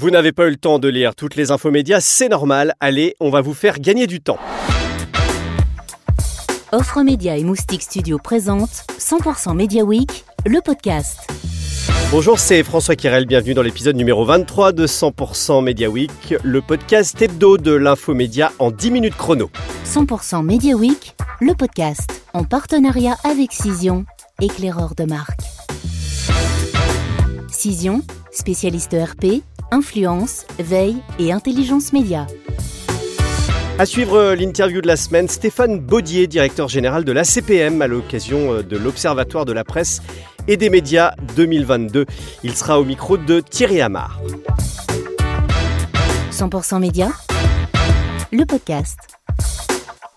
Vous n'avez pas eu le temps de lire toutes les infos médias, c'est normal. Allez, on va vous faire gagner du temps. Offre Média et Moustique Studio présente 100% Media Week, le podcast. Bonjour, c'est François Kirel, bienvenue dans l'épisode numéro 23 de 100% Media Week, le podcast hebdo de l'infomédia en 10 minutes chrono. 100% Media Week, le podcast, en partenariat avec Cision, éclaireur de marque. Cision, spécialiste RP, influence, veille et intelligence média. À suivre l'interview de la semaine, Stéphane Baudier, directeur général de l'ACPM à l'occasion euh, de l'Observatoire de la presse et des médias 2022. Il sera au micro de Thierry Amar. 100% Média, le podcast.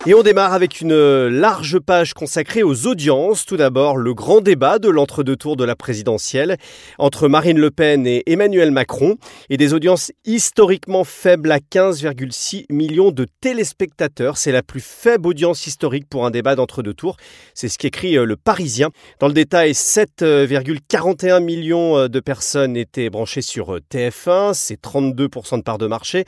Et on démarre avec une large page consacrée aux audiences. Tout d'abord, le grand débat de l'entre-deux tours de la présidentielle entre Marine Le Pen et Emmanuel Macron et des audiences historiquement faibles à 15,6 millions de téléspectateurs. C'est la plus faible audience historique pour un débat d'entre-deux tours. C'est ce qu'écrit euh, le Parisien. Dans le détail, 7,41 millions euh, de personnes étaient branchées sur euh, TF1, c'est 32% de part de marché.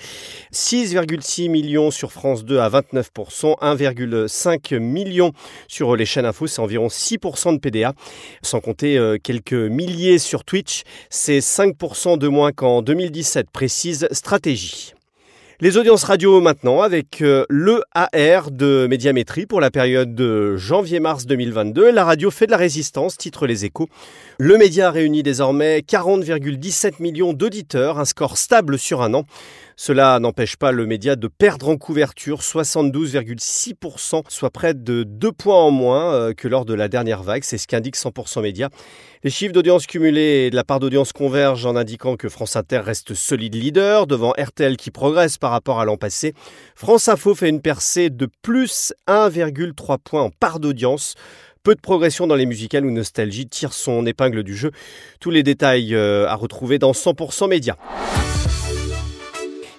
6,6 millions sur France 2 à 29%. 1,5 million sur les chaînes info, c'est environ 6% de PDA, sans compter euh, quelques milliers sur Twitch, c'est 5% de moins qu'en 2017, précise Stratégie. Les audiences radio maintenant avec euh, le AR de médiamétrie pour la période de janvier-mars 2022. La radio fait de la résistance, titre les échos. Le média réunit désormais 40,17 millions d'auditeurs, un score stable sur un an. Cela n'empêche pas le média de perdre en couverture 72,6%, soit près de 2 points en moins euh, que lors de la dernière vague. C'est ce qu'indique 100% Média. Les chiffres d'audience cumulés et de la part d'audience convergent en indiquant que France Inter reste solide leader devant RTL qui progresse par rapport à l'an passé. France Info fait une percée de plus 1,3 points en part d'audience. Peu de progression dans les musicales où Nostalgie tire son épingle du jeu. Tous les détails euh, à retrouver dans 100% Média.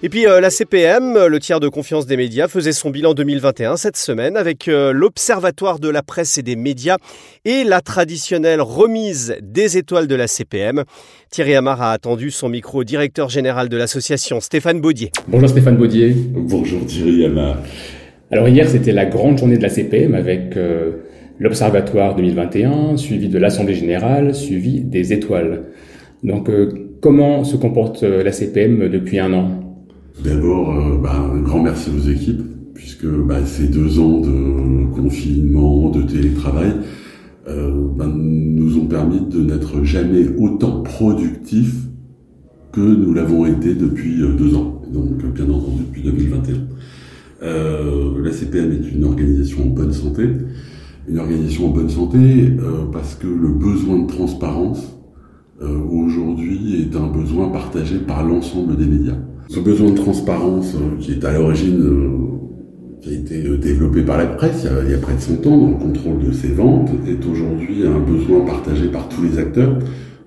Et puis euh, la CPM, le tiers de confiance des médias, faisait son bilan 2021 cette semaine avec euh, l'Observatoire de la presse et des médias et la traditionnelle remise des étoiles de la CPM. Thierry Amar a attendu son micro directeur général de l'association, Stéphane Baudier. Bonjour Stéphane Baudier. Bonjour Thierry Amar. Alors hier c'était la grande journée de la CPM avec euh, l'Observatoire 2021, suivi de l'Assemblée générale, suivi des étoiles. Donc comment se comporte la CPM depuis un an? D'abord, euh, bah, un grand merci aux équipes, puisque bah, ces deux ans de confinement, de télétravail, euh, bah, nous ont permis de n'être jamais autant productifs que nous l'avons été depuis euh, deux ans, donc bien entendu depuis 2021. Euh, la CPM est une organisation en bonne santé, une organisation en bonne santé euh, parce que le besoin de transparence euh, aujourd'hui est un besoin partagé par l'ensemble des médias. Ce besoin de transparence euh, qui est à l'origine, euh, qui a été euh, développé par la presse il y, a, près de 100 ans dans le contrôle de ses ventes, est aujourd'hui un besoin partagé par tous les acteurs.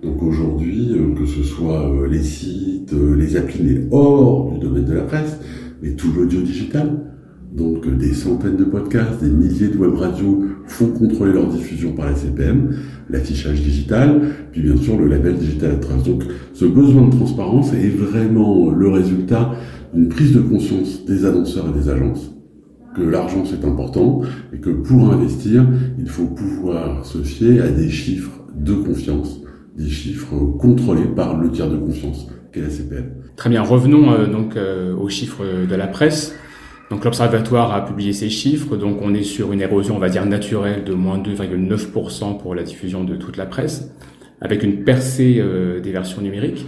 Donc aujourd'hui, que ce soit les sites, les applis, mais hors du domaine de la presse, mais tout l'audio digital, donc des centaines de podcasts, des milliers de web radios font contrôler leur diffusion par la CPM, l'affichage digital, puis bien sûr le label Digital Trust. Donc ce besoin de transparence est vraiment le résultat d'une prise de conscience des annonceurs et des agences que l'argent c'est important et que pour investir, il faut pouvoir se fier à des chiffres de confiance, des chiffres contrôlés par le tiers de confiance qu'est la CPM. Très bien, revenons euh, donc euh, aux chiffres de la presse. Donc l'observatoire a publié ces chiffres, donc on est sur une érosion, on va dire naturelle, de moins 2,9% pour la diffusion de toute la presse, avec une percée euh, des versions numériques,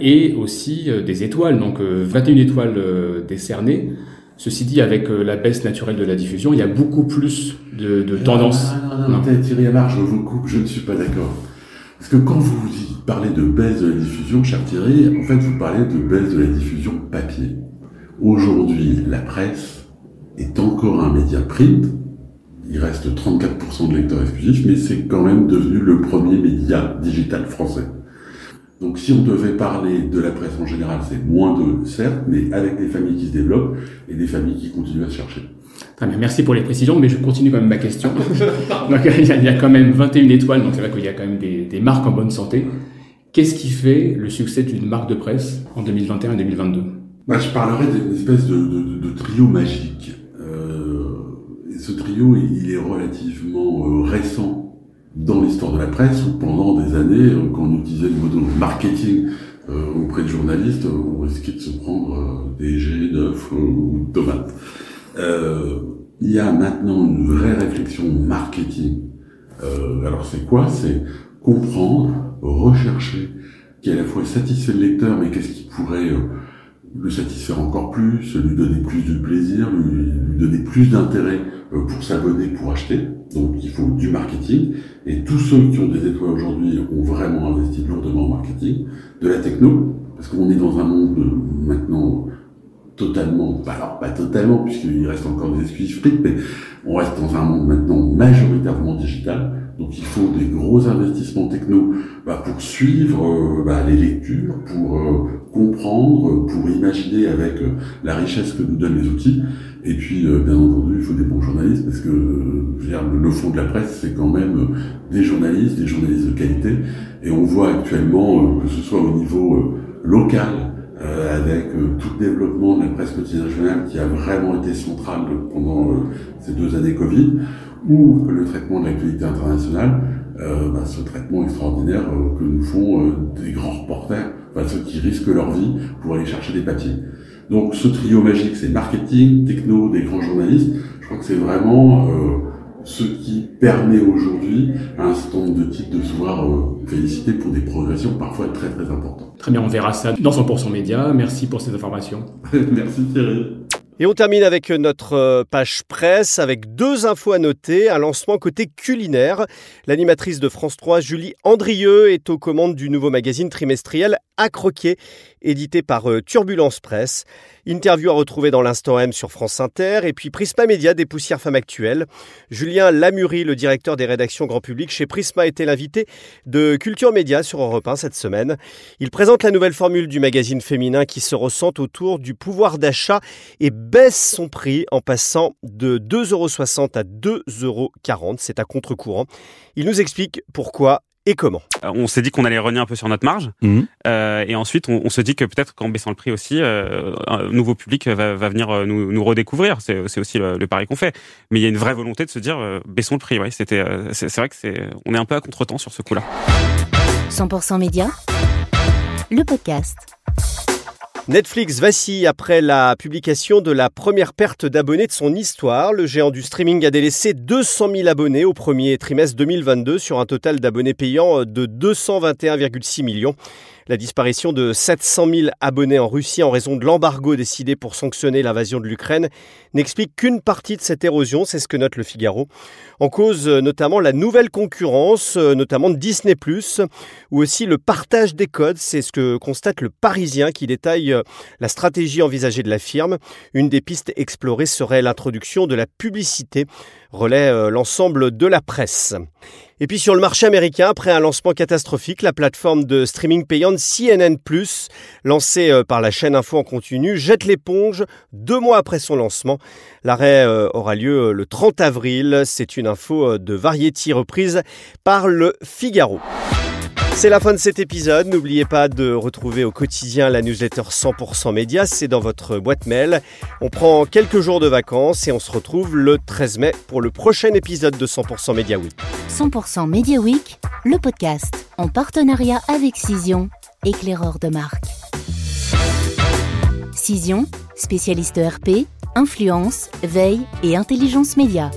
et aussi euh, des étoiles, donc 21 euh, étoiles décernées. Ceci dit, avec la baisse naturelle de la diffusion, il y a beaucoup plus de, de tendances. Non, non, non, Thierry Amar, je vous coupe, je ne suis pas d'accord. Parce que quand vous parlez de baisse de la diffusion, cher Thierry, en fait, vous parlez de baisse de la diffusion papier. Aujourd'hui, la presse est encore un média print. Il reste 34% de lecteurs exclusifs, mais c'est quand même devenu le premier média digital français. Donc si on devait parler de la presse en général, c'est moins de, certes, mais avec des familles qui se développent et des familles qui continuent à se chercher. Très bien, merci pour les précisions, mais je continue quand même ma question. donc il y, a, quand même 21 étoiles, donc c'est vrai qu'il y a quand même des, des marques en bonne santé. Qu'est-ce qui fait le succès d'une marque de presse en 2021 et 2022 bah, Je parlerai d'une espèce de, de, de, trio magique. Euh, ce trio, il est relativement euh, récent dans l'histoire de la presse, où pendant des années, euh, quand on utilisait le mot marketing euh, auprès de journalistes, on risquait de se prendre euh, des jets d'œufs ou de tomates. il y a maintenant une vraie réflexion marketing. alors c'est quoi? C'est comprendre, rechercher, qui à la fois satisfait le lecteur, mais qu'est-ce qui pourrait euh, le satisfaire encore plus, lui donner plus de plaisir, lui, donner plus d'intérêt euh, pour s'abonner, pour acheter. Donc il faut du marketing. Et tous ceux qui ont des étoiles aujourd'hui ont vraiment investi lourdement en marketing. De la techno, parce qu'on est dans un monde euh, maintenant totalement, alors pas totalement, puisqu'il reste encore des exclusifs mais on reste dans un monde maintenant majoritairement digital. Donc il faut des gros investissements techno bah, pour suivre euh, bah, les lectures, pour euh, comprendre, pour imaginer avec euh, la richesse que nous donnent les outils. Et puis bien entendu, il faut des bons journalistes parce que le fond de la presse, c'est quand même des journalistes, des journalistes de qualité. Et on voit actuellement que ce soit au niveau local, avec tout le développement de la presse quotidienne régionale qui a vraiment été central pendant ces deux années Covid, ou le traitement de l'actualité internationale, euh, bah, ce traitement extraordinaire euh, que nous font euh, des grands reporters, enfin, ceux qui risquent leur vie pour aller chercher des papiers. Donc ce trio magique, c'est marketing, techno, des grands journalistes. Je crois que c'est vraiment ce qui permet aujourd'hui à un certain nombre de titres de se voir féliciter pour des progressions parfois très très importantes. Très bien, on verra ça dans 100% Média. Merci pour ces informations. Merci Thierry. Et on termine avec notre euh, page presse avec deux infos à noter. Un lancement côté culinaire. L'animatrice de France 3, Julie Andrieux, est aux commandes du nouveau magazine trimestriel À croquer, édité par euh, Turbulence Presse. Interview à retrouver dans l'instant M sur France Inter. Et puis Prisma Média des poussières femmes actuelles. Julien Lamurie, le directeur des rédactions grand public chez Prisma, était l'invité de Culture Média sur Europe 1 cette semaine. Il présente la nouvelle formule du magazine féminin qui se ressent autour du pouvoir d'achat et baisse son prix en passant de 2,60€ à 2,40€. C'est à contre-courant. Il nous explique pourquoi et comment euh, On s'est dit qu'on allait renier un peu sur notre marge, mhm. euh, et ensuite on, se dit que peut-être qu'en baissant le prix aussi, euh, un nouveau public va, venir nous, redécouvrir. C'est aussi le, pari qu'on fait. Mais il y a une vraie volonté de se dire baissons le prix. Ouais, c'était, c'est vrai que c'est, on est un peu à contretemps sur ce coup-là. 100% média, le podcast. Netflix vacille après la publication de la première perte d'abonnés de son histoire. Le géant du streaming a délaissé 200 000 abonnés au premier trimestre 2022 sur un total d'abonnés payants de 221,6 millions. La disparition de 700 000 abonnés en Russie en raison de l'embargo décidé pour sanctionner l'invasion de l'Ukraine n'explique qu'une partie de cette érosion, c'est ce que note le Figaro. En cause euh, notamment la nouvelle concurrence, euh, notamment de Disney ⁇ ou aussi le partage des codes, c'est ce que constate le Parisien qui détaille euh, la stratégie envisagée de la firme. Une des pistes explorées serait l'introduction de la publicité, relaie l'ensemble de la presse. Et puis sur le marché américain, après un lancement catastrophique, la plateforme de streaming payante CNN+, lancée euh, par la chaîne Info en continu, jette l'éponge deux mois après son lancement. L'arrêt euh, aura lieu euh, le 30 avril. C'est une info de Variety reprise par le Figaro. C'est la fin de cet épisode. N'oubliez pas de retrouver au quotidien la newsletter 100% Média. C'est dans votre boîte mail. On prend quelques jours de vacances et on se retrouve le 13 mai pour le prochain épisode de 100% Média Week. 100% Média Week, le podcast en partenariat avec Cision, éclaireur de marque. Cision, spécialiste RP, influence, veille et intelligence média.